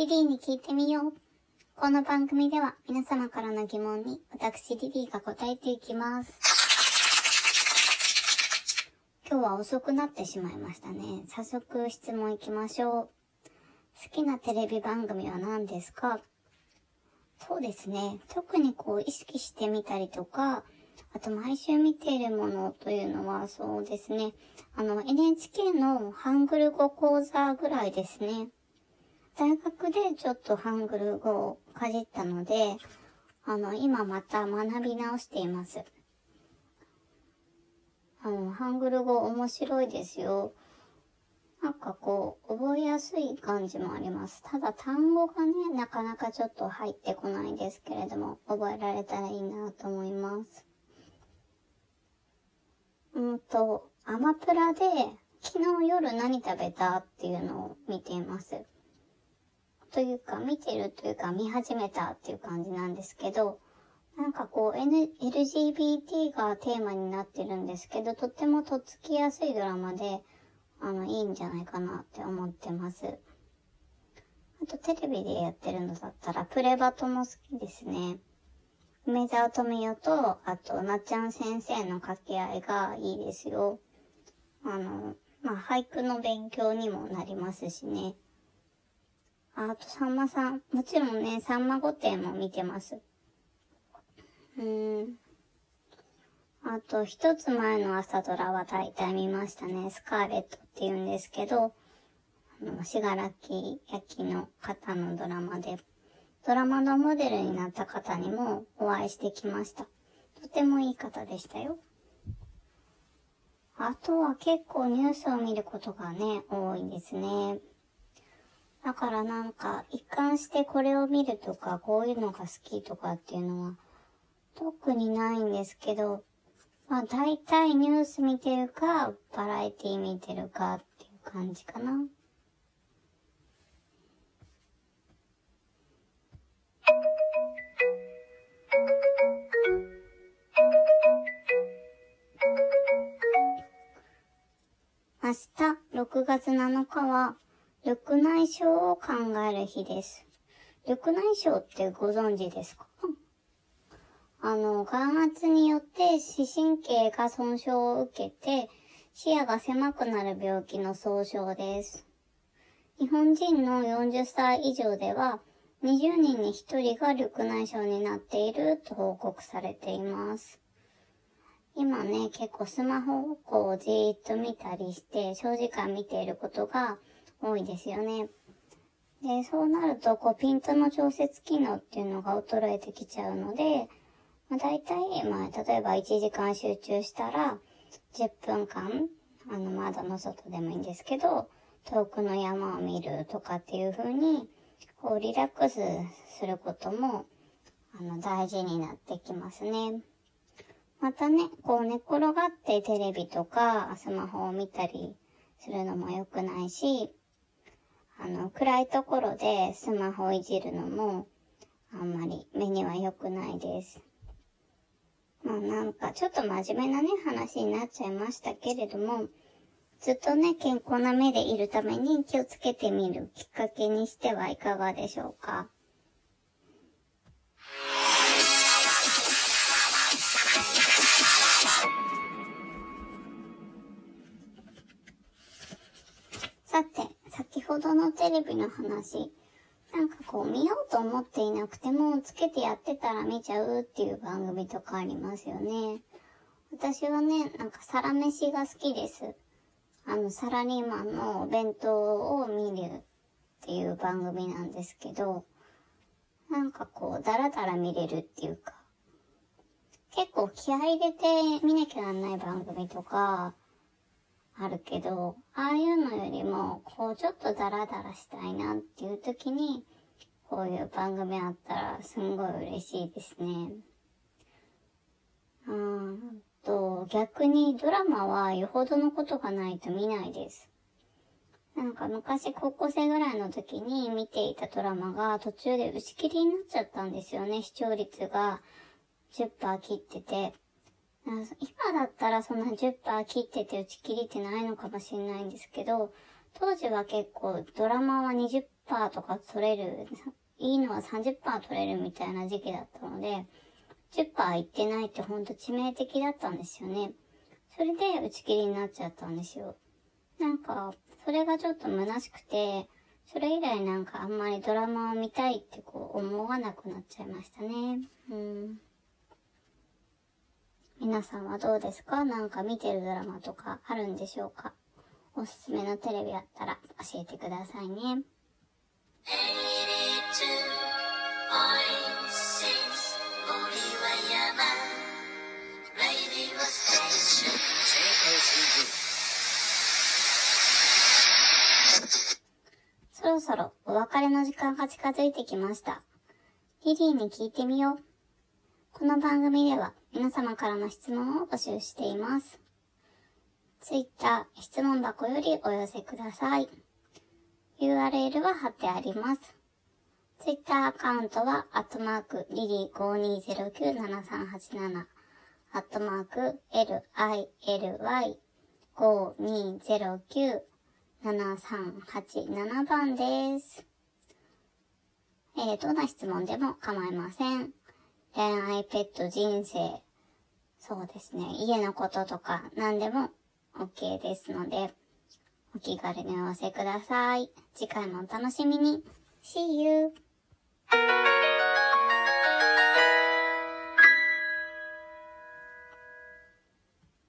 リリーに聞いてみよう。この番組では皆様からの疑問に私リリーが答えていきます。今日は遅くなってしまいましたね。早速質問いきましょう。好きなテレビ番組は何ですか？そうですね。特にこう意識してみたりとか、あと毎週見ているものというのはそうですね。あの NHK のハングル語講座ぐらいですね。大学でちょっとハングル語をかじったので、あの、今また学び直しています。あの、ハングル語面白いですよ。なんかこう、覚えやすい感じもあります。ただ単語がね、なかなかちょっと入ってこないですけれども、覚えられたらいいなと思います。うんと、アマプラで昨日夜何食べたっていうのを見ています。というか、見てるというか、見始めたっていう感じなんですけど、なんかこう、N、LGBT がテーマになってるんですけど、とってもとっつきやすいドラマで、あの、いいんじゃないかなって思ってます。あと、テレビでやってるのだったら、プレバトも好きですね。梅沢富美男と、あと、なっちゃん先生の掛け合いがいいですよ。あの、まあ、俳句の勉強にもなりますしね。あと、さんまさん。もちろんね、さんま御殿も見てます。うん。あと、一つ前の朝ドラは大体見ましたね。スカーレットって言うんですけど、あの、しがらき焼きの方のドラマで、ドラマのモデルになった方にもお会いしてきました。とてもいい方でしたよ。あとは結構ニュースを見ることがね、多いですね。だからなんか、一貫してこれを見るとか、こういうのが好きとかっていうのは、特にないんですけど、まあ大体ニュース見てるか、バラエティ見てるかっていう感じかな。明日6月7日は緑内障を考える日です。緑内障ってご存知ですか？あの、眼圧によって視神経が損傷を受けて視野が狭くなる病気の総称です。日本人の40歳以上では20人に1人が緑内障になっていると報告されています。今ね、結構スマホをこうじーっと見たりして長時間見ていることが多いですよね。で、そうなると、こう、ピントの調節機能っていうのが衰えてきちゃうので、まあ、大体、まあ、例えば1時間集中したら、10分間、あの、窓の外でもいいんですけど、遠くの山を見るとかっていう風に、こう、リラックスすることも、あの、大事になってきますね。またね、こう、寝転がってテレビとか、スマホを見たりするのも良くないし、あの、暗いところでスマホをいじるのも、あんまり目には良くないです。まあなんかちょっと真面目なね、話になっちゃいましたけれども、ずっとね、健康な目でいるために気をつけてみるきっかけにしてはいかがでしょうか。さて、どのテレビの話、なんかこう見ようと思っていなくても、つけてやってたら見ちゃうっていう番組とかありますよね。私はね、なんかサラ飯が好きです。あの、サラリーマンのお弁当を見るっていう番組なんですけど、なんかこう、だらだら見れるっていうか、結構気合入れて見なきゃなんない番組とか、あるけど、ああいうのよりも、こうちょっとダラダラしたいなっていう時に、こういう番組あったらすんごい嬉しいですね。うんと、逆にドラマはよほどのことがないと見ないです。なんか昔高校生ぐらいの時に見ていたドラマが途中で打ち切りになっちゃったんですよね。視聴率が10%切ってて。今だったらそんな10%切ってて打ち切りってないのかもしれないんですけど、当時は結構ドラマは20%とか取れる、いいのは30%取れるみたいな時期だったので、10%いってないってほんと致命的だったんですよね。それで打ち切りになっちゃったんですよ。なんか、それがちょっと虚しくて、それ以来なんかあんまりドラマを見たいってこう思わなくなっちゃいましたね。うん。皆さんはどうですか？なんか見てるドラマとかあるんでしょうか？おすすめのテレビあったら教えてくださいね。そろそろお別れの時間が近づいてきました。リリーに聞いてみよう。この番組では皆様からの質問を募集しています。ツイッター質問箱よりお寄せください。URL は貼ってあります。ツイッターアカウントは、アットマーク、リリー52097387、アットマーク、LILY52097387 番です。えー、どんな質問でも構いません。恋愛、ペット、人生、そうですね、家のこととか何でも OK ですので、お気軽にお寄せください。次回もお楽しみに。See you!